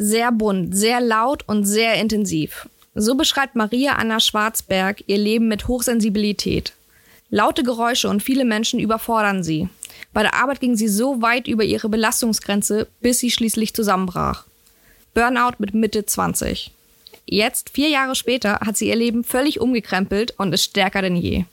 Sehr bunt, sehr laut und sehr intensiv. So beschreibt Maria Anna Schwarzberg ihr Leben mit Hochsensibilität. Laute Geräusche und viele Menschen überfordern sie. Bei der Arbeit ging sie so weit über ihre Belastungsgrenze, bis sie schließlich zusammenbrach. Burnout mit Mitte 20. Jetzt, vier Jahre später, hat sie ihr Leben völlig umgekrempelt und ist stärker denn je.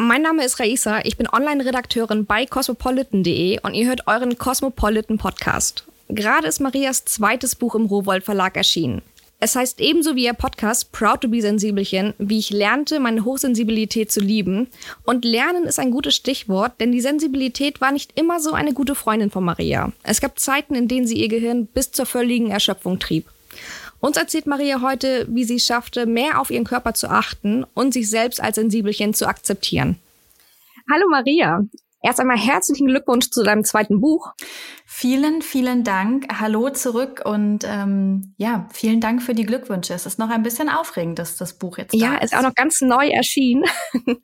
Mein Name ist Raisa, ich bin Online-Redakteurin bei cosmopolitan.de und ihr hört euren Cosmopolitan Podcast. Gerade ist Marias zweites Buch im Rowold Verlag erschienen. Es heißt ebenso wie ihr Podcast Proud to be Sensibelchen, wie ich lernte, meine Hochsensibilität zu lieben. Und Lernen ist ein gutes Stichwort, denn die Sensibilität war nicht immer so eine gute Freundin von Maria. Es gab Zeiten, in denen sie ihr Gehirn bis zur völligen Erschöpfung trieb. Uns erzählt Maria heute, wie sie es schaffte, mehr auf ihren Körper zu achten und sich selbst als Sensibelchen zu akzeptieren. Hallo Maria. Erst einmal herzlichen Glückwunsch zu deinem zweiten Buch. Vielen, vielen Dank. Hallo zurück und ähm, ja, vielen Dank für die Glückwünsche. Es ist noch ein bisschen aufregend, dass das Buch jetzt ja, ist. ist auch noch ganz neu erschienen.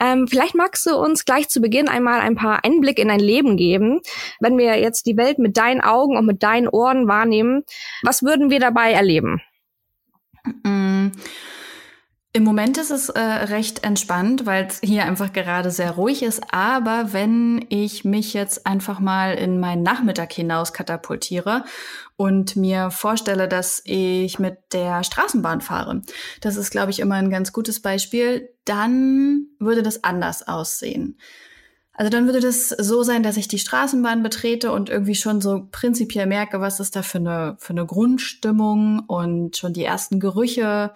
ähm, vielleicht magst du uns gleich zu Beginn einmal ein paar Einblick in dein Leben geben. Wenn wir jetzt die Welt mit deinen Augen und mit deinen Ohren wahrnehmen, was würden wir dabei erleben? Mm. Im Moment ist es äh, recht entspannt, weil es hier einfach gerade sehr ruhig ist. Aber wenn ich mich jetzt einfach mal in meinen Nachmittag hinaus katapultiere und mir vorstelle, dass ich mit der Straßenbahn fahre, das ist, glaube ich, immer ein ganz gutes Beispiel, dann würde das anders aussehen. Also dann würde das so sein, dass ich die Straßenbahn betrete und irgendwie schon so prinzipiell merke, was ist da für eine, für eine Grundstimmung und schon die ersten Gerüche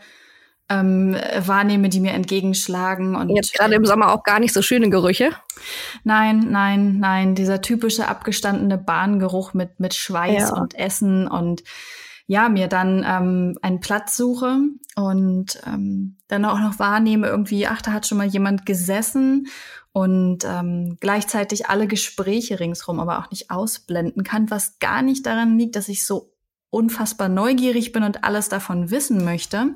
ähm, wahrnehme, die mir entgegenschlagen. Und jetzt gerade im Sommer auch gar nicht so schöne Gerüche. Nein, nein, nein. Dieser typische abgestandene Bahngeruch mit mit Schweiß ja. und Essen und ja, mir dann ähm, einen Platz suche und ähm, dann auch noch wahrnehme, irgendwie, ach, da hat schon mal jemand gesessen und ähm, gleichzeitig alle Gespräche ringsrum aber auch nicht ausblenden kann, was gar nicht daran liegt, dass ich so unfassbar neugierig bin und alles davon wissen möchte,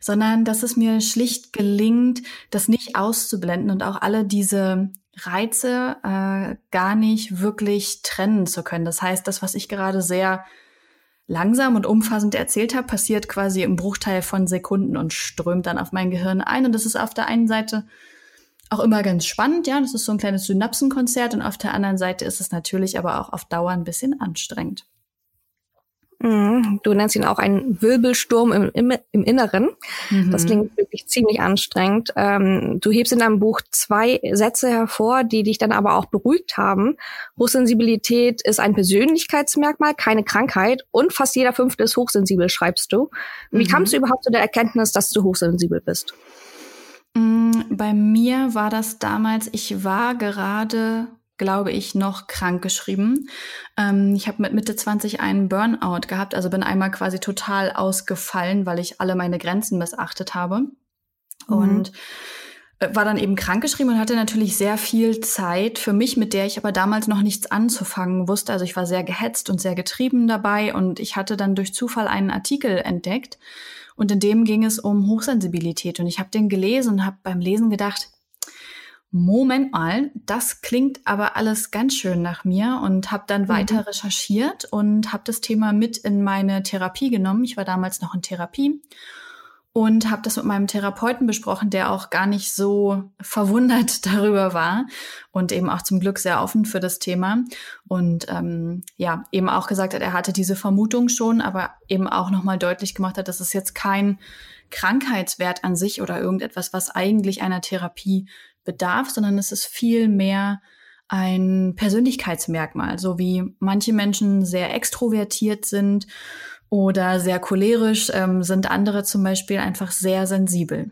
sondern dass es mir schlicht gelingt, das nicht auszublenden und auch alle diese Reize äh, gar nicht wirklich trennen zu können. Das heißt, das, was ich gerade sehr langsam und umfassend erzählt habe, passiert quasi im Bruchteil von Sekunden und strömt dann auf mein Gehirn ein. Und das ist auf der einen Seite auch immer ganz spannend, ja, das ist so ein kleines Synapsenkonzert und auf der anderen Seite ist es natürlich aber auch auf Dauer ein bisschen anstrengend. Mhm. Du nennst ihn auch einen Wirbelsturm im, im, im Inneren. Mhm. Das klingt wirklich ziemlich anstrengend. Ähm, du hebst in deinem Buch zwei Sätze hervor, die dich dann aber auch beruhigt haben. Hochsensibilität ist ein Persönlichkeitsmerkmal, keine Krankheit und fast jeder Fünfte ist hochsensibel, schreibst du. Wie mhm. kamst du überhaupt zu der Erkenntnis, dass du hochsensibel bist? Mm, bei mir war das damals, ich war gerade glaube ich, noch krank geschrieben. Ähm, ich habe mit Mitte 20 einen Burnout gehabt, also bin einmal quasi total ausgefallen, weil ich alle meine Grenzen missachtet habe. Mhm. Und äh, war dann eben krankgeschrieben und hatte natürlich sehr viel Zeit für mich, mit der ich aber damals noch nichts anzufangen wusste. Also ich war sehr gehetzt und sehr getrieben dabei und ich hatte dann durch Zufall einen Artikel entdeckt und in dem ging es um Hochsensibilität und ich habe den gelesen und habe beim Lesen gedacht, Moment mal, das klingt aber alles ganz schön nach mir und habe dann mhm. weiter recherchiert und habe das Thema mit in meine Therapie genommen. Ich war damals noch in Therapie und habe das mit meinem Therapeuten besprochen, der auch gar nicht so verwundert darüber war und eben auch zum Glück sehr offen für das Thema und ähm, ja eben auch gesagt hat, er hatte diese Vermutung schon, aber eben auch noch mal deutlich gemacht hat, dass es jetzt kein Krankheitswert an sich oder irgendetwas, was eigentlich einer Therapie bedarf, sondern es ist viel mehr ein Persönlichkeitsmerkmal, so wie manche Menschen sehr extrovertiert sind oder sehr cholerisch, ähm, sind andere zum Beispiel einfach sehr sensibel.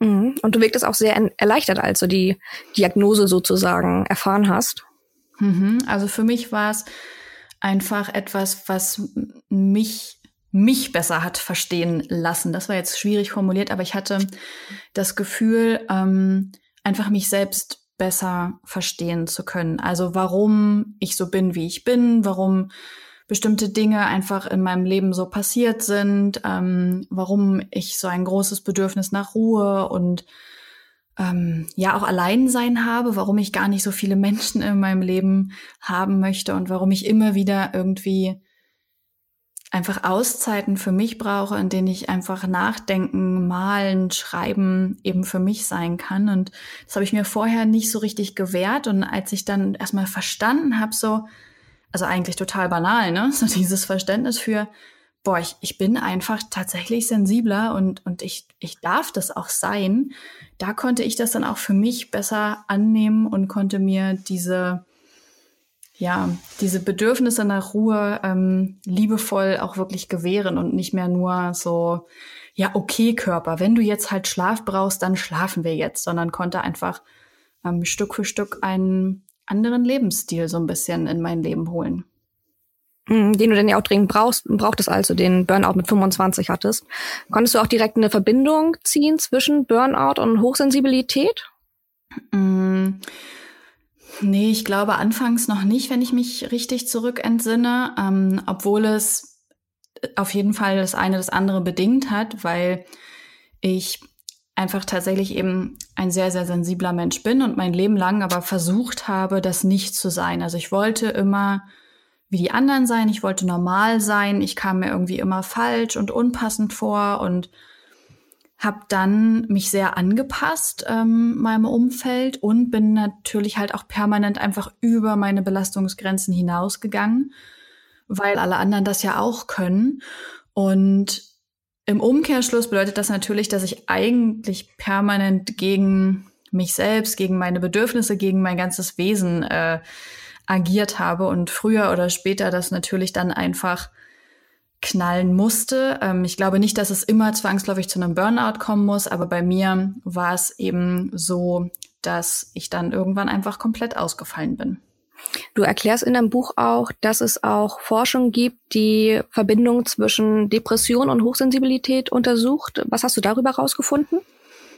Mhm. Und du wirktest auch sehr erleichtert, als du die Diagnose sozusagen erfahren hast. Mhm. Also für mich war es einfach etwas, was mich mich besser hat verstehen lassen. Das war jetzt schwierig formuliert, aber ich hatte das Gefühl, ähm, einfach mich selbst besser verstehen zu können. Also warum ich so bin, wie ich bin, warum bestimmte Dinge einfach in meinem Leben so passiert sind, ähm, warum ich so ein großes Bedürfnis nach Ruhe und ähm, ja auch Alleinsein habe, warum ich gar nicht so viele Menschen in meinem Leben haben möchte und warum ich immer wieder irgendwie einfach Auszeiten für mich brauche, in denen ich einfach nachdenken, malen, schreiben eben für mich sein kann. Und das habe ich mir vorher nicht so richtig gewährt. Und als ich dann erstmal verstanden habe, so, also eigentlich total banal, ne? So dieses Verständnis für, boah, ich, ich bin einfach tatsächlich sensibler und, und ich, ich darf das auch sein. Da konnte ich das dann auch für mich besser annehmen und konnte mir diese ja, diese Bedürfnisse nach Ruhe ähm, liebevoll auch wirklich gewähren und nicht mehr nur so, ja, okay, Körper, wenn du jetzt halt Schlaf brauchst, dann schlafen wir jetzt, sondern konnte einfach ähm, Stück für Stück einen anderen Lebensstil so ein bisschen in mein Leben holen. Mhm, den du denn ja auch dringend brauchst, brauchtest, als du den Burnout mit 25 hattest. Konntest du auch direkt eine Verbindung ziehen zwischen Burnout und Hochsensibilität? Mm. Nee, ich glaube anfangs noch nicht, wenn ich mich richtig zurückentsinne, ähm, obwohl es auf jeden Fall das eine das andere bedingt hat, weil ich einfach tatsächlich eben ein sehr, sehr sensibler Mensch bin und mein Leben lang aber versucht habe, das nicht zu sein. Also ich wollte immer wie die anderen sein, ich wollte normal sein, ich kam mir irgendwie immer falsch und unpassend vor und habe dann mich sehr angepasst ähm, meinem Umfeld und bin natürlich halt auch permanent einfach über meine Belastungsgrenzen hinausgegangen, weil alle anderen das ja auch können. Und im Umkehrschluss bedeutet das natürlich, dass ich eigentlich permanent gegen mich selbst, gegen meine Bedürfnisse, gegen mein ganzes Wesen äh, agiert habe und früher oder später das natürlich dann einfach knallen musste. Ähm, ich glaube nicht, dass es immer zwangsläufig zu einem Burnout kommen muss, aber bei mir war es eben so, dass ich dann irgendwann einfach komplett ausgefallen bin. Du erklärst in deinem Buch auch, dass es auch Forschung gibt, die Verbindung zwischen Depression und Hochsensibilität untersucht. Was hast du darüber herausgefunden?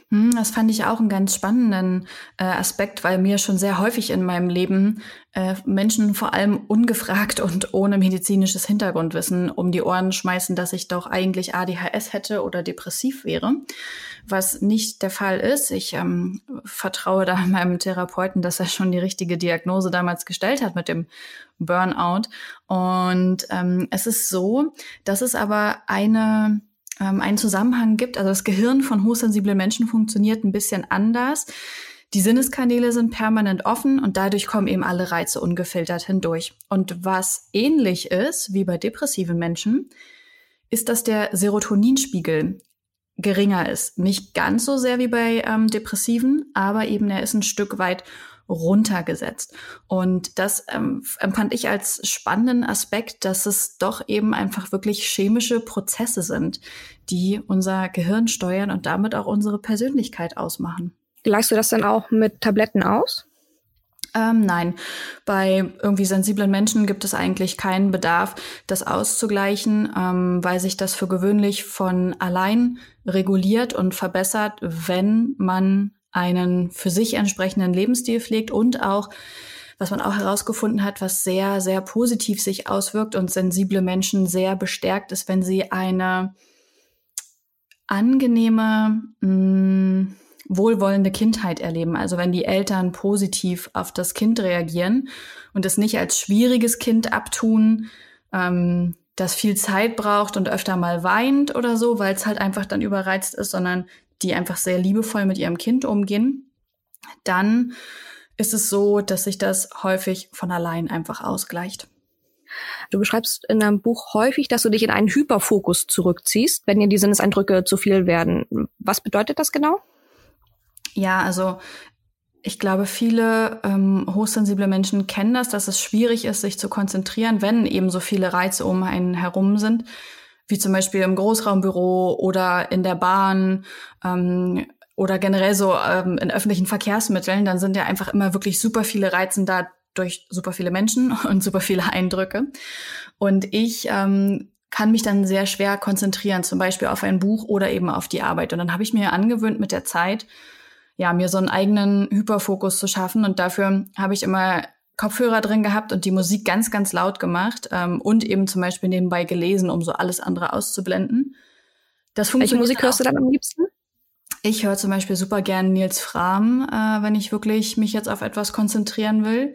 Hm, das fand ich auch einen ganz spannenden äh, Aspekt, weil mir schon sehr häufig in meinem Leben äh, Menschen vor allem ungefragt und ohne medizinisches Hintergrundwissen um die Ohren schmeißen, dass ich doch eigentlich ADHS hätte oder depressiv wäre, was nicht der Fall ist. Ich ähm, vertraue da meinem Therapeuten, dass er schon die richtige Diagnose damals gestellt hat mit dem Burnout. Und ähm, es ist so, dass es aber eine ähm, einen Zusammenhang gibt. Also das Gehirn von hochsensiblen Menschen funktioniert ein bisschen anders. Die Sinneskanäle sind permanent offen und dadurch kommen eben alle Reize ungefiltert hindurch. Und was ähnlich ist wie bei depressiven Menschen, ist, dass der Serotoninspiegel geringer ist. Nicht ganz so sehr wie bei ähm, Depressiven, aber eben er ist ein Stück weit runtergesetzt. Und das ähm, empfand ich als spannenden Aspekt, dass es doch eben einfach wirklich chemische Prozesse sind, die unser Gehirn steuern und damit auch unsere Persönlichkeit ausmachen. Gleichst du das dann auch mit Tabletten aus? Ähm, nein, bei irgendwie sensiblen Menschen gibt es eigentlich keinen Bedarf, das auszugleichen, ähm, weil sich das für gewöhnlich von allein reguliert und verbessert, wenn man einen für sich entsprechenden Lebensstil pflegt und auch, was man auch herausgefunden hat, was sehr, sehr positiv sich auswirkt und sensible Menschen sehr bestärkt ist, wenn sie eine angenehme, mh, mm, wohlwollende Kindheit erleben. Also wenn die Eltern positiv auf das Kind reagieren und es nicht als schwieriges Kind abtun, ähm, das viel Zeit braucht und öfter mal weint oder so, weil es halt einfach dann überreizt ist, sondern die einfach sehr liebevoll mit ihrem Kind umgehen, dann ist es so, dass sich das häufig von allein einfach ausgleicht. Du beschreibst in deinem Buch häufig, dass du dich in einen Hyperfokus zurückziehst, wenn dir die Sinneseindrücke zu viel werden. Was bedeutet das genau? Ja, also ich glaube, viele ähm, hochsensible Menschen kennen das, dass es schwierig ist, sich zu konzentrieren, wenn eben so viele Reize um einen herum sind wie zum Beispiel im Großraumbüro oder in der Bahn ähm, oder generell so ähm, in öffentlichen Verkehrsmitteln, dann sind ja einfach immer wirklich super viele Reizen da durch super viele Menschen und super viele Eindrücke. Und ich ähm, kann mich dann sehr schwer konzentrieren, zum Beispiel auf ein Buch oder eben auf die Arbeit. Und dann habe ich mir angewöhnt mit der Zeit, ja, mir so einen eigenen Hyperfokus zu schaffen. Und dafür habe ich immer Kopfhörer drin gehabt und die Musik ganz, ganz laut gemacht ähm, und eben zum Beispiel nebenbei gelesen, um so alles andere auszublenden. Das funktioniert Welche Musik hörst du dann am liebsten? Ich höre zum Beispiel super gern Nils Fram, äh, wenn ich wirklich mich jetzt auf etwas konzentrieren will.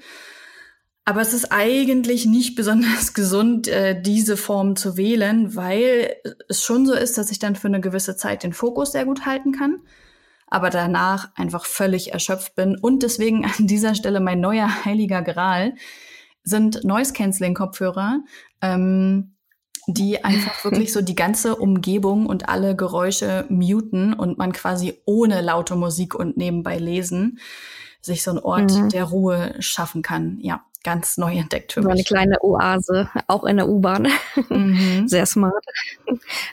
Aber es ist eigentlich nicht besonders gesund, äh, diese Form zu wählen, weil es schon so ist, dass ich dann für eine gewisse Zeit den Fokus sehr gut halten kann, aber danach einfach völlig erschöpft bin. Und deswegen an dieser Stelle mein neuer heiliger Gral sind Noise-Canceling-Kopfhörer, ähm, die einfach wirklich so die ganze Umgebung und alle Geräusche muten und man quasi ohne laute Musik und nebenbei lesen sich so ein Ort mhm. der Ruhe schaffen kann. Ja ganz neu entdeckt für so Eine kleine Oase, auch in der U-Bahn. Mhm. Sehr smart.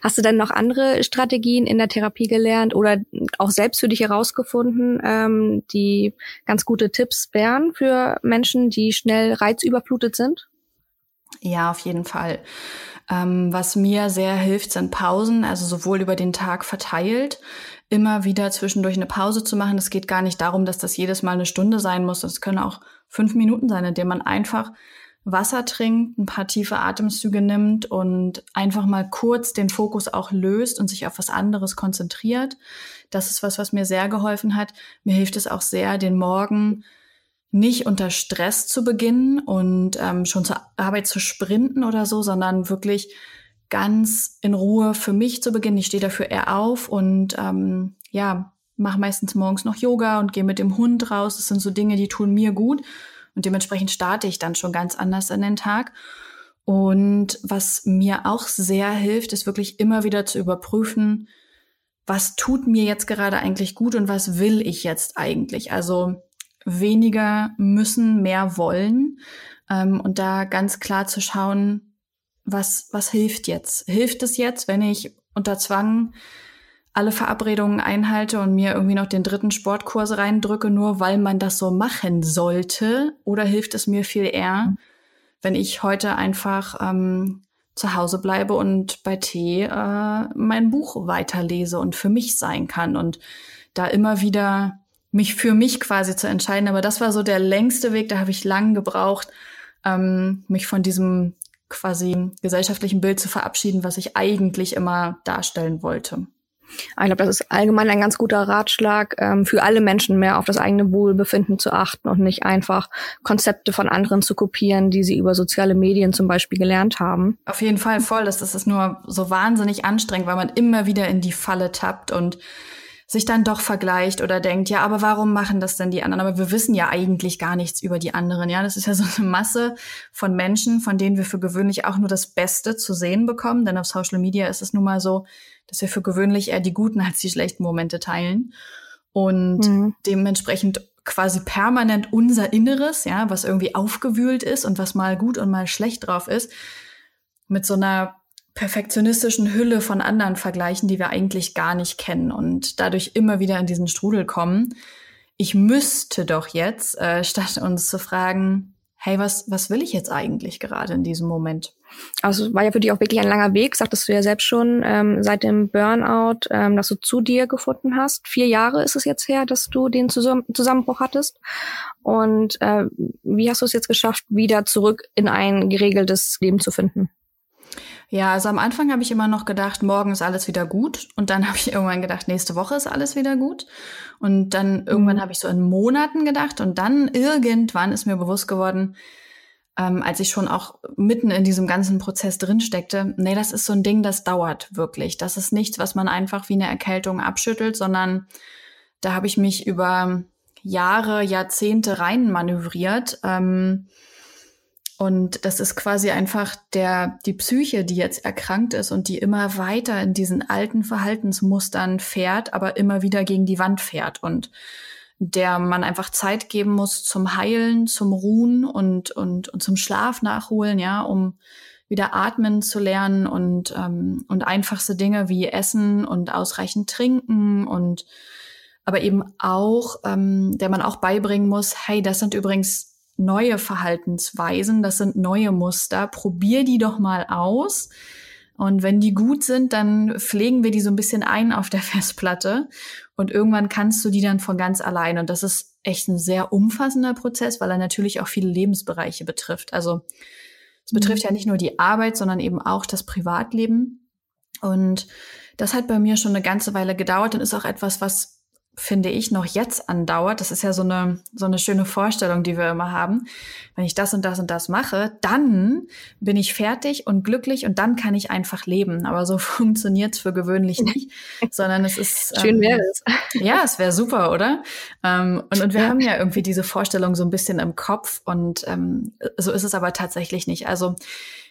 Hast du denn noch andere Strategien in der Therapie gelernt oder auch selbst für dich herausgefunden, ähm, die ganz gute Tipps wären für Menschen, die schnell reizüberflutet sind? Ja, auf jeden Fall. Ähm, was mir sehr hilft, sind Pausen, also sowohl über den Tag verteilt, immer wieder zwischendurch eine Pause zu machen. Es geht gar nicht darum, dass das jedes Mal eine Stunde sein muss. Es können auch fünf Minuten sein, in denen man einfach Wasser trinkt, ein paar tiefe Atemzüge nimmt und einfach mal kurz den Fokus auch löst und sich auf was anderes konzentriert. Das ist was, was mir sehr geholfen hat. Mir hilft es auch sehr, den Morgen nicht unter Stress zu beginnen und ähm, schon zur Arbeit zu sprinten oder so, sondern wirklich ganz in Ruhe für mich zu beginnen. Ich stehe dafür eher auf und ähm, ja, mache meistens morgens noch Yoga und gehe mit dem Hund raus. Das sind so Dinge, die tun mir gut. Und dementsprechend starte ich dann schon ganz anders in den Tag. Und was mir auch sehr hilft, ist wirklich immer wieder zu überprüfen, was tut mir jetzt gerade eigentlich gut und was will ich jetzt eigentlich. Also weniger müssen, mehr wollen. Ähm, und da ganz klar zu schauen, was, was hilft jetzt? Hilft es jetzt, wenn ich unter Zwang alle Verabredungen einhalte und mir irgendwie noch den dritten Sportkurs reindrücke, nur weil man das so machen sollte? Oder hilft es mir viel eher, wenn ich heute einfach ähm, zu Hause bleibe und bei Tee äh, mein Buch weiterlese und für mich sein kann und da immer wieder mich für mich quasi zu entscheiden. Aber das war so der längste Weg, da habe ich lang gebraucht, ähm, mich von diesem quasi gesellschaftlichen Bild zu verabschieden, was ich eigentlich immer darstellen wollte. Ich glaube, das ist allgemein ein ganz guter Ratschlag, ähm, für alle Menschen mehr auf das eigene Wohlbefinden zu achten und nicht einfach Konzepte von anderen zu kopieren, die sie über soziale Medien zum Beispiel gelernt haben. Auf jeden Fall voll. Das ist nur so wahnsinnig anstrengend, weil man immer wieder in die Falle tappt und sich dann doch vergleicht oder denkt, ja, aber warum machen das denn die anderen? Aber wir wissen ja eigentlich gar nichts über die anderen. Ja, das ist ja so eine Masse von Menschen, von denen wir für gewöhnlich auch nur das Beste zu sehen bekommen. Denn auf Social Media ist es nun mal so, dass wir für gewöhnlich eher die guten als die schlechten Momente teilen. Und mhm. dementsprechend quasi permanent unser Inneres, ja, was irgendwie aufgewühlt ist und was mal gut und mal schlecht drauf ist, mit so einer perfektionistischen Hülle von anderen vergleichen, die wir eigentlich gar nicht kennen und dadurch immer wieder in diesen Strudel kommen. Ich müsste doch jetzt, äh, statt uns zu fragen, hey, was, was will ich jetzt eigentlich gerade in diesem Moment? Also war ja für dich auch wirklich ein langer Weg, sagtest du ja selbst schon, ähm, seit dem Burnout, ähm, dass du zu dir gefunden hast. Vier Jahre ist es jetzt her, dass du den Zusam Zusammenbruch hattest. Und äh, wie hast du es jetzt geschafft, wieder zurück in ein geregeltes Leben zu finden? Ja, also am Anfang habe ich immer noch gedacht, morgen ist alles wieder gut. Und dann habe ich irgendwann gedacht, nächste Woche ist alles wieder gut. Und dann irgendwann mhm. habe ich so in Monaten gedacht. Und dann irgendwann ist mir bewusst geworden, ähm, als ich schon auch mitten in diesem ganzen Prozess drin steckte, nee, das ist so ein Ding, das dauert wirklich. Das ist nichts, was man einfach wie eine Erkältung abschüttelt, sondern da habe ich mich über Jahre, Jahrzehnte rein manövriert. Ähm, und das ist quasi einfach der, die Psyche, die jetzt erkrankt ist und die immer weiter in diesen alten Verhaltensmustern fährt, aber immer wieder gegen die Wand fährt und der man einfach Zeit geben muss zum Heilen, zum Ruhen und, und, und zum Schlaf nachholen, ja, um wieder atmen zu lernen und, ähm, und einfachste Dinge wie Essen und ausreichend trinken und aber eben auch, ähm, der man auch beibringen muss, hey, das sind übrigens neue Verhaltensweisen, das sind neue Muster. Probier die doch mal aus. Und wenn die gut sind, dann pflegen wir die so ein bisschen ein auf der Festplatte. Und irgendwann kannst du die dann von ganz allein. Und das ist echt ein sehr umfassender Prozess, weil er natürlich auch viele Lebensbereiche betrifft. Also es betrifft ja nicht nur die Arbeit, sondern eben auch das Privatleben. Und das hat bei mir schon eine ganze Weile gedauert und ist auch etwas, was finde ich, noch jetzt andauert. Das ist ja so eine, so eine schöne Vorstellung, die wir immer haben. Wenn ich das und das und das mache, dann bin ich fertig und glücklich und dann kann ich einfach leben. Aber so funktioniert's für gewöhnlich nicht, sondern es ist. Schön wäre es. Ja, es wäre super, oder? Ähm, und, und wir haben ja irgendwie diese Vorstellung so ein bisschen im Kopf und ähm, so ist es aber tatsächlich nicht. Also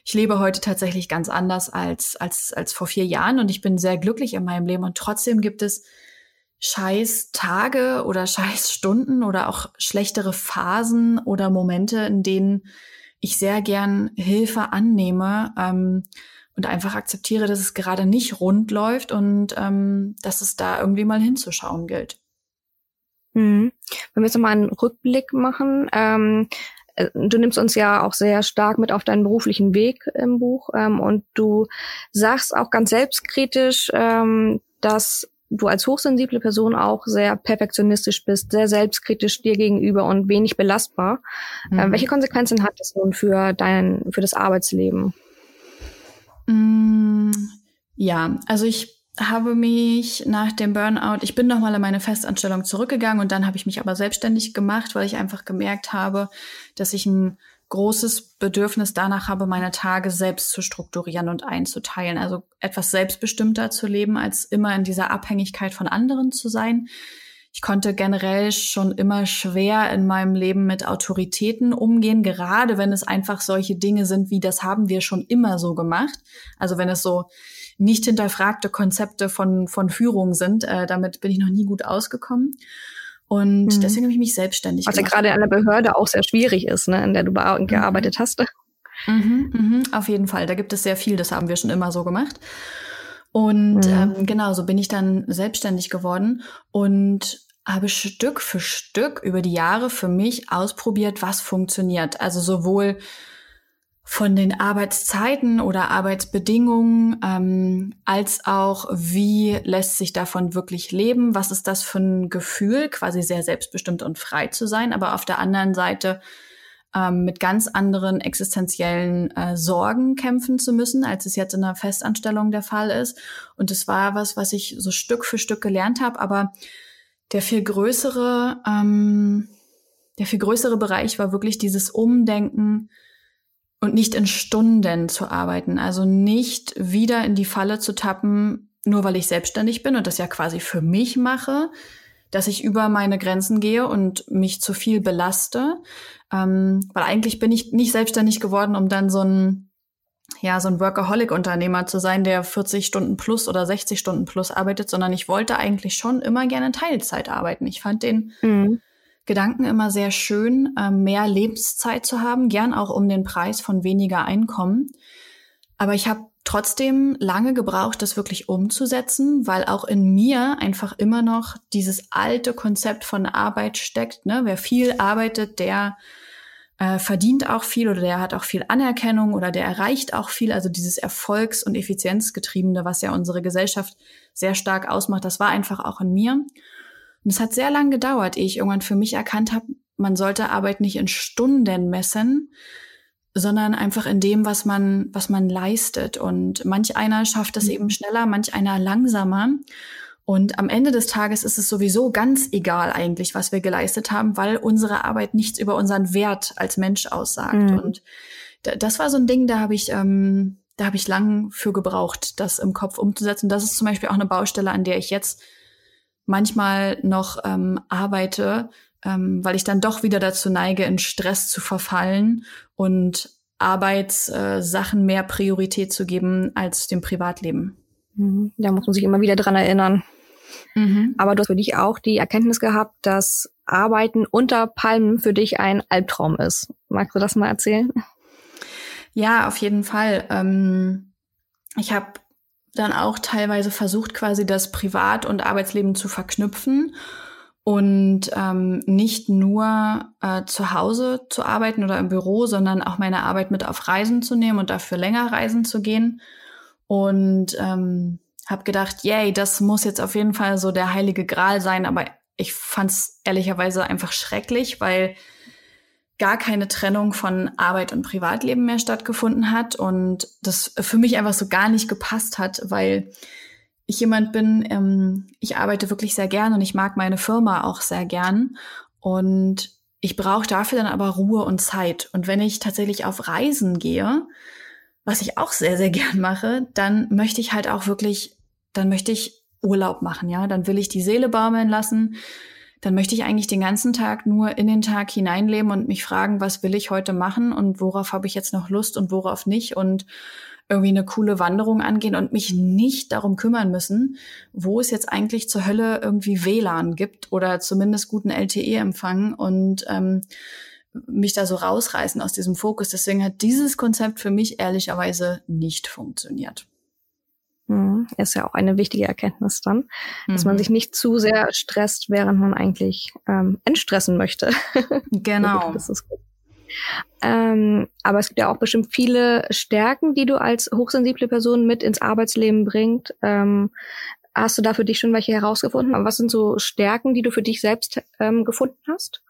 ich lebe heute tatsächlich ganz anders als, als, als vor vier Jahren und ich bin sehr glücklich in meinem Leben und trotzdem gibt es scheiß Tage oder scheiß Stunden oder auch schlechtere Phasen oder Momente, in denen ich sehr gern Hilfe annehme ähm, und einfach akzeptiere, dass es gerade nicht rund läuft und ähm, dass es da irgendwie mal hinzuschauen gilt. Mhm. Wenn wir jetzt nochmal einen Rückblick machen, ähm, äh, du nimmst uns ja auch sehr stark mit auf deinen beruflichen Weg im Buch ähm, und du sagst auch ganz selbstkritisch, ähm, dass du als hochsensible Person auch sehr perfektionistisch bist, sehr selbstkritisch dir gegenüber und wenig belastbar. Äh, mhm. Äh, welche Konsequenzen hat das nun für dein, für das Arbeitsleben? Mm, ja, also ich habe mich nach dem Burnout, ich bin nochmal in meine Festanstellung zurückgegangen und dann habe ich mich aber selbstständig gemacht, weil ich einfach gemerkt habe, dass ich ein großes Bedürfnis danach habe, meine Tage selbst zu strukturieren und einzuteilen. Also etwas selbstbestimmter zu leben, als immer in dieser Abhängigkeit von anderen zu sein. Ich konnte generell schon immer schwer in meinem Leben mit Autoritäten umgehen, gerade wenn es einfach solche Dinge sind wie das haben wir schon immer so gemacht. Also wenn es so nicht hinterfragte Konzepte von, von Führung sind, äh, damit bin ich noch nie gut ausgekommen. Und mhm. deswegen habe ich mich selbstständig Was gemacht. Was ja gerade an der Behörde auch sehr schwierig ist, ne, in der du mhm. gearbeitet hast. Mhm, mhm, auf jeden Fall. Da gibt es sehr viel, das haben wir schon immer so gemacht. Und mhm. ähm, genau, so bin ich dann selbstständig geworden und habe Stück für Stück über die Jahre für mich ausprobiert, was funktioniert. Also sowohl von den Arbeitszeiten oder Arbeitsbedingungen, ähm, als auch wie lässt sich davon wirklich leben, was ist das für ein Gefühl, quasi sehr selbstbestimmt und frei zu sein, aber auf der anderen Seite ähm, mit ganz anderen existenziellen äh, Sorgen kämpfen zu müssen, als es jetzt in einer Festanstellung der Fall ist. Und es war was, was ich so Stück für Stück gelernt habe, aber der viel größere, ähm, der viel größere Bereich war wirklich dieses Umdenken, und nicht in Stunden zu arbeiten. Also nicht wieder in die Falle zu tappen, nur weil ich selbstständig bin und das ja quasi für mich mache, dass ich über meine Grenzen gehe und mich zu viel belaste. Ähm, weil eigentlich bin ich nicht selbstständig geworden, um dann so ein, ja, so ein Workaholic-Unternehmer zu sein, der 40 Stunden plus oder 60 Stunden plus arbeitet, sondern ich wollte eigentlich schon immer gerne Teilzeit arbeiten. Ich fand den mhm. Gedanken immer sehr schön, äh, mehr Lebenszeit zu haben, gern auch um den Preis von weniger Einkommen. Aber ich habe trotzdem lange gebraucht, das wirklich umzusetzen, weil auch in mir einfach immer noch dieses alte Konzept von Arbeit steckt. Ne? Wer viel arbeitet, der äh, verdient auch viel oder der hat auch viel Anerkennung oder der erreicht auch viel. Also dieses Erfolgs- und Effizienzgetriebene, was ja unsere Gesellschaft sehr stark ausmacht, das war einfach auch in mir. Und es hat sehr lang gedauert, ehe ich irgendwann für mich erkannt habe, man sollte Arbeit nicht in Stunden messen, sondern einfach in dem, was man, was man leistet. Und manch einer schafft das mhm. eben schneller, manch einer langsamer. Und am Ende des Tages ist es sowieso ganz egal eigentlich, was wir geleistet haben, weil unsere Arbeit nichts über unseren Wert als Mensch aussagt. Mhm. Und das war so ein Ding, da habe ich, ähm, da habe ich lang für gebraucht, das im Kopf umzusetzen. Das ist zum Beispiel auch eine Baustelle, an der ich jetzt manchmal noch ähm, arbeite, ähm, weil ich dann doch wieder dazu neige, in Stress zu verfallen und Arbeitssachen äh, mehr Priorität zu geben als dem Privatleben. Mhm. Da muss man sich immer wieder dran erinnern. Mhm. Aber du hast für dich auch die Erkenntnis gehabt, dass Arbeiten unter Palmen für dich ein Albtraum ist. Magst du das mal erzählen? Ja, auf jeden Fall. Ähm, ich habe dann auch teilweise versucht, quasi das Privat- und Arbeitsleben zu verknüpfen und ähm, nicht nur äh, zu Hause zu arbeiten oder im Büro, sondern auch meine Arbeit mit auf Reisen zu nehmen und dafür länger reisen zu gehen. Und ähm, habe gedacht, yay, das muss jetzt auf jeden Fall so der heilige Gral sein. Aber ich fand es ehrlicherweise einfach schrecklich, weil gar keine Trennung von Arbeit und Privatleben mehr stattgefunden hat und das für mich einfach so gar nicht gepasst hat, weil ich jemand bin, ähm, ich arbeite wirklich sehr gern und ich mag meine Firma auch sehr gern. Und ich brauche dafür dann aber Ruhe und Zeit. Und wenn ich tatsächlich auf Reisen gehe, was ich auch sehr, sehr gern mache, dann möchte ich halt auch wirklich, dann möchte ich Urlaub machen, ja. Dann will ich die Seele baumeln lassen. Dann möchte ich eigentlich den ganzen Tag nur in den Tag hineinleben und mich fragen, was will ich heute machen und worauf habe ich jetzt noch Lust und worauf nicht und irgendwie eine coole Wanderung angehen und mich nicht darum kümmern müssen, wo es jetzt eigentlich zur Hölle irgendwie WLAN gibt oder zumindest guten LTE-Empfang und ähm, mich da so rausreißen aus diesem Fokus. Deswegen hat dieses Konzept für mich ehrlicherweise nicht funktioniert. Mhm. Ist ja auch eine wichtige Erkenntnis dann, dass man mhm. sich nicht zu sehr stresst, während man eigentlich ähm, entstressen möchte. Genau. das ist gut. Ähm, aber es gibt ja auch bestimmt viele Stärken, die du als hochsensible Person mit ins Arbeitsleben bringt. Ähm, hast du da für dich schon welche herausgefunden? Aber was sind so Stärken, die du für dich selbst ähm, gefunden hast?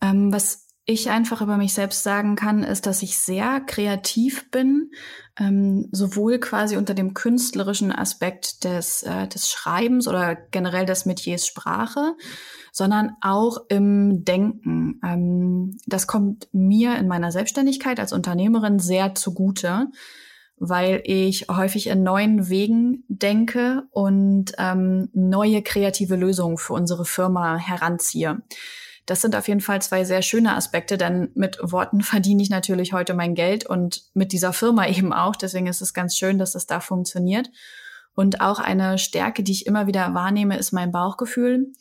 Ähm, was ich einfach über mich selbst sagen kann, ist, dass ich sehr kreativ bin, ähm, sowohl quasi unter dem künstlerischen Aspekt des, äh, des Schreibens oder generell des Metiers Sprache, sondern auch im Denken. Ähm, das kommt mir in meiner Selbstständigkeit als Unternehmerin sehr zugute, weil ich häufig in neuen Wegen denke und ähm, neue kreative Lösungen für unsere Firma heranziehe. Das sind auf jeden Fall zwei sehr schöne Aspekte, denn mit Worten verdiene ich natürlich heute mein Geld und mit dieser Firma eben auch. Deswegen ist es ganz schön, dass das da funktioniert. Und auch eine Stärke, die ich immer wieder wahrnehme, ist mein Bauchgefühl.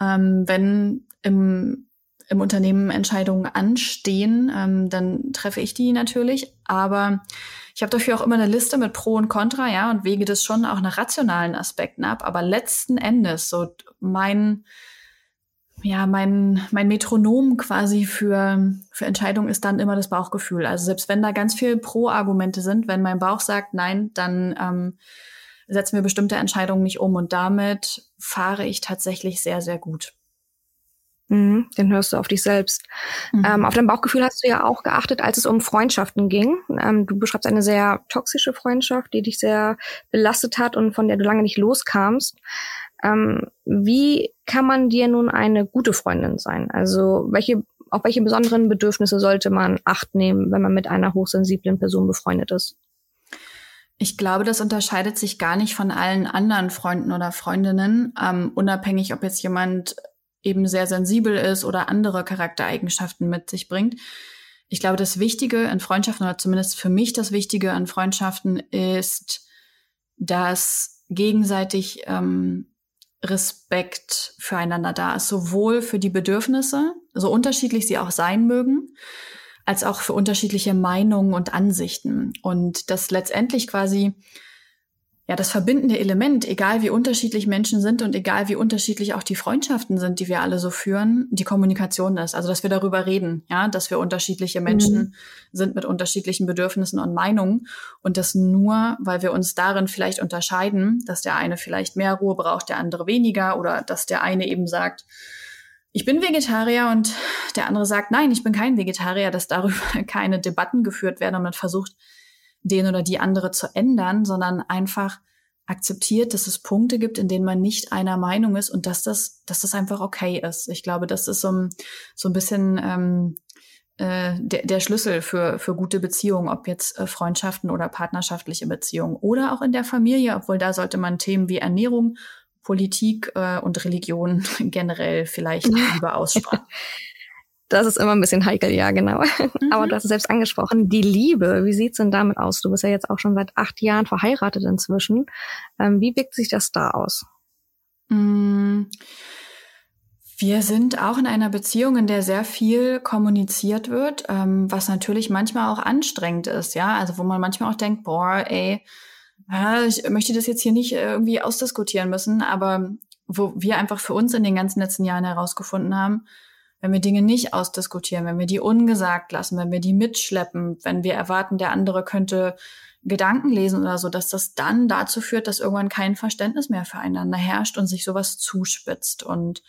Ähm, wenn im, im Unternehmen Entscheidungen anstehen, ähm, dann treffe ich die natürlich. Aber ich habe dafür auch immer eine Liste mit Pro und Contra, ja, und wege das schon auch nach rationalen Aspekten ab. Aber letzten Endes, so mein ja, mein, mein Metronom quasi für, für Entscheidungen ist dann immer das Bauchgefühl. Also selbst wenn da ganz viel Pro-Argumente sind, wenn mein Bauch sagt nein, dann ähm, setzen wir bestimmte Entscheidungen nicht um. Und damit fahre ich tatsächlich sehr, sehr gut. Mhm, den hörst du auf dich selbst. Mhm. Ähm, auf dein Bauchgefühl hast du ja auch geachtet, als es um Freundschaften ging. Ähm, du beschreibst eine sehr toxische Freundschaft, die dich sehr belastet hat und von der du lange nicht loskamst. Ähm, wie kann man dir nun eine gute Freundin sein? Also welche, auf welche besonderen Bedürfnisse sollte man Acht nehmen, wenn man mit einer hochsensiblen Person befreundet ist? Ich glaube, das unterscheidet sich gar nicht von allen anderen Freunden oder Freundinnen, ähm, unabhängig, ob jetzt jemand eben sehr sensibel ist oder andere Charaktereigenschaften mit sich bringt. Ich glaube, das Wichtige in Freundschaften, oder zumindest für mich das Wichtige an Freundschaften, ist, dass gegenseitig ähm, Respekt füreinander da ist, sowohl für die Bedürfnisse, so unterschiedlich sie auch sein mögen, als auch für unterschiedliche Meinungen und Ansichten. Und das letztendlich quasi ja, das verbindende Element, egal wie unterschiedlich Menschen sind und egal wie unterschiedlich auch die Freundschaften sind, die wir alle so führen, die Kommunikation ist. Also, dass wir darüber reden, ja, dass wir unterschiedliche Menschen mhm. sind mit unterschiedlichen Bedürfnissen und Meinungen und das nur, weil wir uns darin vielleicht unterscheiden, dass der eine vielleicht mehr Ruhe braucht, der andere weniger oder dass der eine eben sagt, ich bin Vegetarier und der andere sagt, nein, ich bin kein Vegetarier, dass darüber keine Debatten geführt werden und man versucht, den oder die andere zu ändern, sondern einfach akzeptiert, dass es Punkte gibt, in denen man nicht einer Meinung ist und dass das, dass das einfach okay ist. Ich glaube, das ist so ein, so ein bisschen ähm, äh, der, der Schlüssel für, für gute Beziehungen, ob jetzt äh, Freundschaften oder partnerschaftliche Beziehungen oder auch in der Familie, obwohl da sollte man Themen wie Ernährung, Politik äh, und Religion generell vielleicht lieber aussparen. Das ist immer ein bisschen heikel, ja, genau. Mhm. Aber du hast es selbst angesprochen. Die Liebe, wie sieht's denn damit aus? Du bist ja jetzt auch schon seit acht Jahren verheiratet inzwischen. Ähm, wie wirkt sich das da aus? Mm. Wir sind auch in einer Beziehung, in der sehr viel kommuniziert wird, ähm, was natürlich manchmal auch anstrengend ist, ja. Also wo man manchmal auch denkt, boah, ey, ich möchte das jetzt hier nicht irgendwie ausdiskutieren müssen, aber wo wir einfach für uns in den ganzen letzten Jahren herausgefunden haben, wenn wir Dinge nicht ausdiskutieren, wenn wir die ungesagt lassen, wenn wir die mitschleppen, wenn wir erwarten, der andere könnte Gedanken lesen oder so, dass das dann dazu führt, dass irgendwann kein Verständnis mehr füreinander herrscht und sich sowas zuspitzt. Und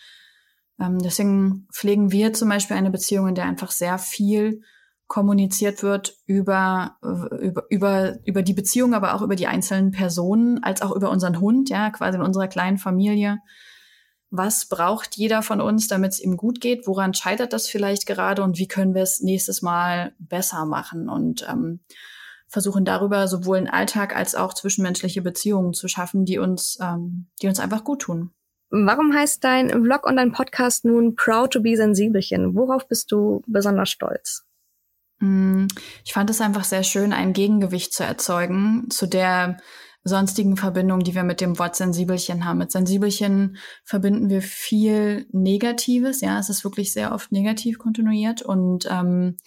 ähm, deswegen pflegen wir zum Beispiel eine Beziehung, in der einfach sehr viel kommuniziert wird über, über, über, über die Beziehung, aber auch über die einzelnen Personen, als auch über unseren Hund, ja, quasi in unserer kleinen Familie. Was braucht jeder von uns, damit es ihm gut geht? Woran scheitert das vielleicht gerade und wie können wir es nächstes Mal besser machen? Und ähm, versuchen darüber sowohl einen Alltag als auch zwischenmenschliche Beziehungen zu schaffen, die uns, ähm, die uns einfach gut tun. Warum heißt dein Vlog und dein Podcast nun Proud to be Sensibelchen? Worauf bist du besonders stolz? Mm, ich fand es einfach sehr schön, ein Gegengewicht zu erzeugen zu der sonstigen Verbindung, die wir mit dem Wort Sensibelchen haben. Mit Sensibelchen verbinden wir viel Negatives. Ja, es ist wirklich sehr oft negativ kontinuiert und ähm,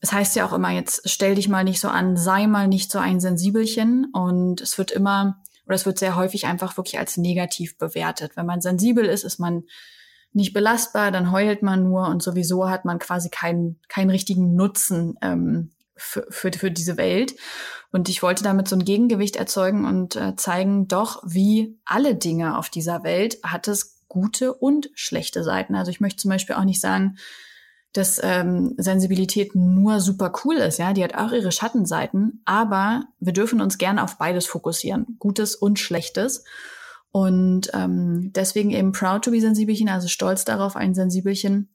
es heißt ja auch immer jetzt, stell dich mal nicht so an, sei mal nicht so ein Sensibelchen und es wird immer oder es wird sehr häufig einfach wirklich als negativ bewertet. Wenn man sensibel ist, ist man nicht belastbar, dann heult man nur und sowieso hat man quasi keinen, keinen richtigen Nutzen ähm, für, für, für diese Welt. Und ich wollte damit so ein Gegengewicht erzeugen und äh, zeigen, doch, wie alle Dinge auf dieser Welt hat es gute und schlechte Seiten. Also ich möchte zum Beispiel auch nicht sagen, dass ähm, Sensibilität nur super cool ist, ja, die hat auch ihre Schattenseiten, aber wir dürfen uns gerne auf beides fokussieren, Gutes und Schlechtes. Und ähm, deswegen eben proud to be Sensibelchen, also stolz darauf, ein Sensibelchen,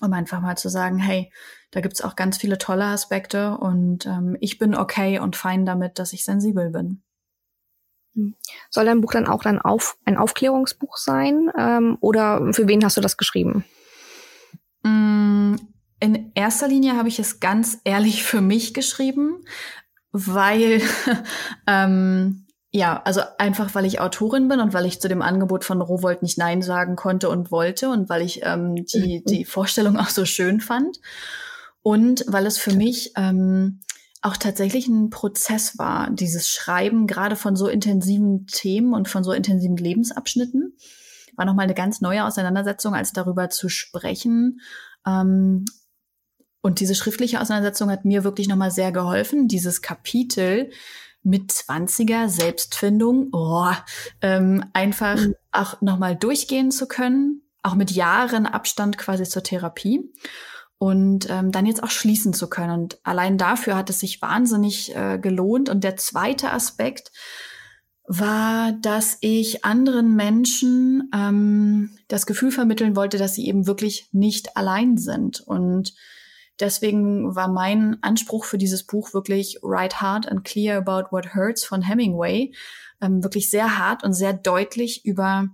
um einfach mal zu sagen, hey, da gibt's auch ganz viele tolle Aspekte und ähm, ich bin okay und fein damit, dass ich sensibel bin. Hm. Soll dein Buch dann auch dann auf, ein Aufklärungsbuch sein ähm, oder für wen hast du das geschrieben? Mm, in erster Linie habe ich es ganz ehrlich für mich geschrieben, weil ähm, ja, also einfach, weil ich Autorin bin und weil ich zu dem Angebot von Rowold nicht Nein sagen konnte und wollte und weil ich ähm, die, die Vorstellung auch so schön fand und weil es für mich ähm, auch tatsächlich ein Prozess war, dieses Schreiben gerade von so intensiven Themen und von so intensiven Lebensabschnitten. War nochmal eine ganz neue Auseinandersetzung, als darüber zu sprechen. Ähm, und diese schriftliche Auseinandersetzung hat mir wirklich nochmal sehr geholfen, dieses Kapitel mit 20er Selbstfindung, oh, ähm, einfach mhm. auch nochmal durchgehen zu können, auch mit Jahren Abstand quasi zur Therapie und ähm, dann jetzt auch schließen zu können. Und allein dafür hat es sich wahnsinnig äh, gelohnt. Und der zweite Aspekt war, dass ich anderen Menschen ähm, das Gefühl vermitteln wollte, dass sie eben wirklich nicht allein sind und Deswegen war mein Anspruch für dieses Buch wirklich Write Hard and Clear About What Hurts von Hemingway. Ähm, wirklich sehr hart und sehr deutlich über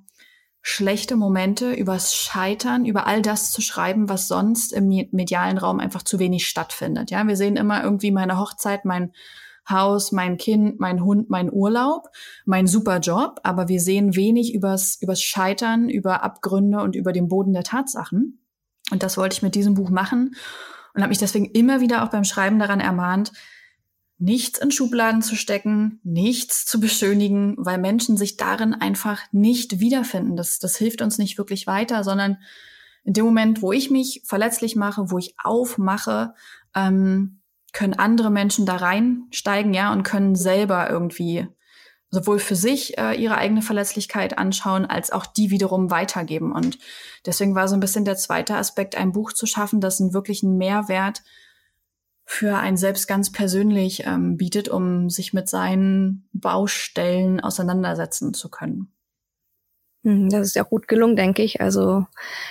schlechte Momente, übers Scheitern, über all das zu schreiben, was sonst im medialen Raum einfach zu wenig stattfindet. Ja, wir sehen immer irgendwie meine Hochzeit, mein Haus, mein Kind, mein Hund, mein Urlaub, mein super Job, aber wir sehen wenig übers, übers Scheitern, über Abgründe und über den Boden der Tatsachen. Und das wollte ich mit diesem Buch machen und habe mich deswegen immer wieder auch beim Schreiben daran ermahnt, nichts in Schubladen zu stecken, nichts zu beschönigen, weil Menschen sich darin einfach nicht wiederfinden. Das, das hilft uns nicht wirklich weiter, sondern in dem Moment, wo ich mich verletzlich mache, wo ich aufmache, ähm, können andere Menschen da reinsteigen, ja, und können selber irgendwie sowohl für sich äh, ihre eigene Verletzlichkeit anschauen, als auch die wiederum weitergeben. Und deswegen war so ein bisschen der zweite Aspekt, ein Buch zu schaffen, das einen wirklichen Mehrwert für einen selbst ganz persönlich ähm, bietet, um sich mit seinen Baustellen auseinandersetzen zu können. Hm, das ist ja gut gelungen, denke ich. Also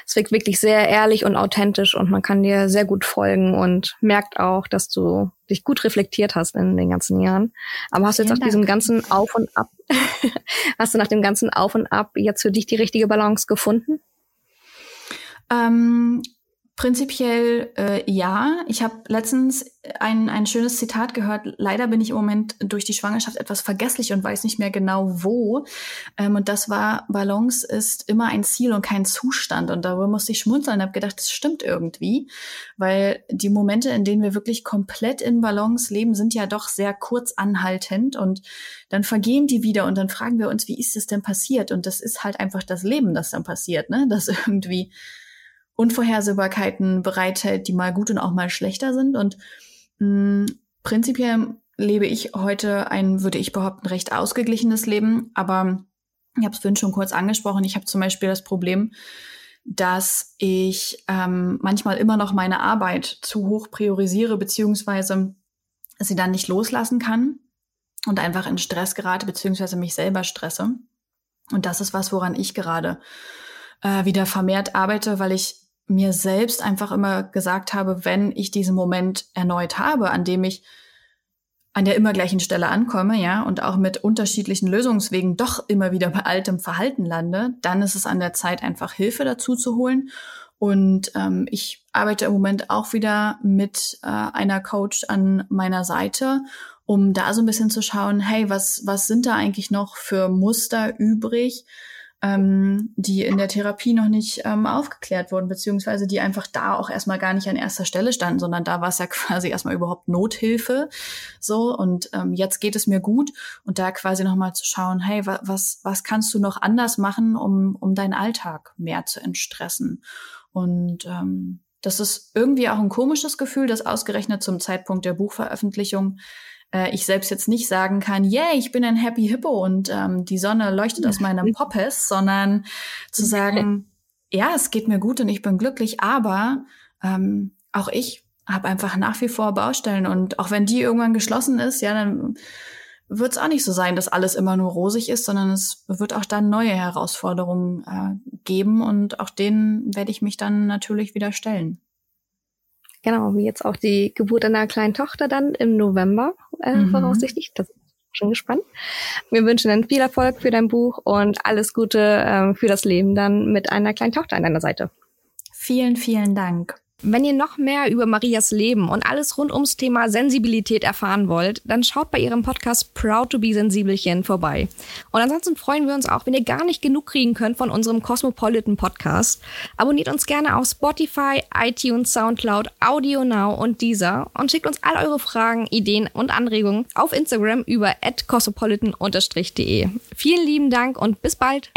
es wirkt wirklich sehr ehrlich und authentisch und man kann dir sehr gut folgen und merkt auch, dass du dich gut reflektiert hast in den ganzen Jahren. Aber hast du jetzt nach diesem ganzen Auf und Ab, hast du nach dem ganzen Auf und Ab jetzt für dich die richtige Balance gefunden? Ähm, Prinzipiell äh, ja. Ich habe letztens ein, ein schönes Zitat gehört. Leider bin ich im Moment durch die Schwangerschaft etwas vergesslich und weiß nicht mehr genau wo. Ähm, und das war, Balance ist immer ein Ziel und kein Zustand. Und darüber musste ich schmunzeln und habe gedacht, das stimmt irgendwie. Weil die Momente, in denen wir wirklich komplett in Balance leben, sind ja doch sehr kurz anhaltend. Und dann vergehen die wieder und dann fragen wir uns, wie ist es denn passiert? Und das ist halt einfach das Leben, das dann passiert, ne? Das irgendwie Unvorhersehbarkeiten bereithält, die mal gut und auch mal schlechter sind. Und mh, mm, prinzipiell lebe ich heute ein, würde ich behaupten, recht ausgeglichenes Leben. Aber ich habe es vorhin schon kurz angesprochen. Ich habe zum Beispiel das Problem, dass ich ähm, manchmal immer noch meine Arbeit zu hoch priorisiere, beziehungsweise sie dann nicht loslassen kann und einfach in Stress gerate, beziehungsweise mich selber stresse. Und das ist was, woran ich gerade äh, wieder vermehrt arbeite, weil ich mir selbst einfach immer gesagt habe, wenn ich diesen Moment erneut habe, an dem ich an der immer gleichen Stelle ankomme, ja, und auch mit unterschiedlichen Lösungswegen doch immer wieder bei altem Verhalten lande, dann ist es an der Zeit, einfach Hilfe dazu zu holen. Und ähm, ich arbeite im Moment auch wieder mit äh, einer Coach an meiner Seite, um da so ein bisschen zu schauen, hey, was, was sind da eigentlich noch für Muster übrig? Ähm, die in der Therapie noch nicht ähm, aufgeklärt wurden, beziehungsweise die einfach da auch erstmal gar nicht an erster Stelle standen, sondern da war es ja quasi erstmal überhaupt Nothilfe. So, und ähm, jetzt geht es mir gut und da quasi nochmal zu schauen, hey, wa was, was kannst du noch anders machen, um, um deinen Alltag mehr zu entstressen? Und ähm, das ist irgendwie auch ein komisches Gefühl, das ausgerechnet zum Zeitpunkt der Buchveröffentlichung äh, ich selbst jetzt nicht sagen kann, yeah, ich bin ein Happy Hippo und ähm, die Sonne leuchtet aus meinem Poppes, sondern zu sagen, ja, es geht mir gut und ich bin glücklich, aber ähm, auch ich habe einfach nach wie vor Baustellen und auch wenn die irgendwann geschlossen ist, ja, dann wird es auch nicht so sein, dass alles immer nur rosig ist, sondern es wird auch dann neue Herausforderungen äh, geben und auch denen werde ich mich dann natürlich wieder stellen. Genau, wie jetzt auch die Geburt einer kleinen Tochter dann im November äh, mhm. voraussichtlich. Das bin schon gespannt. Wir wünschen dann viel Erfolg für dein Buch und alles Gute äh, für das Leben dann mit einer kleinen Tochter an deiner Seite. Vielen, vielen Dank. Wenn ihr noch mehr über Marias Leben und alles rund ums Thema Sensibilität erfahren wollt, dann schaut bei ihrem Podcast Proud to be Sensibelchen vorbei. Und ansonsten freuen wir uns auch, wenn ihr gar nicht genug kriegen könnt von unserem Cosmopolitan Podcast. Abonniert uns gerne auf Spotify, iTunes, Soundcloud, Audio Now und Deezer und schickt uns all eure Fragen, Ideen und Anregungen auf Instagram über cosmopolitan-de. Vielen lieben Dank und bis bald!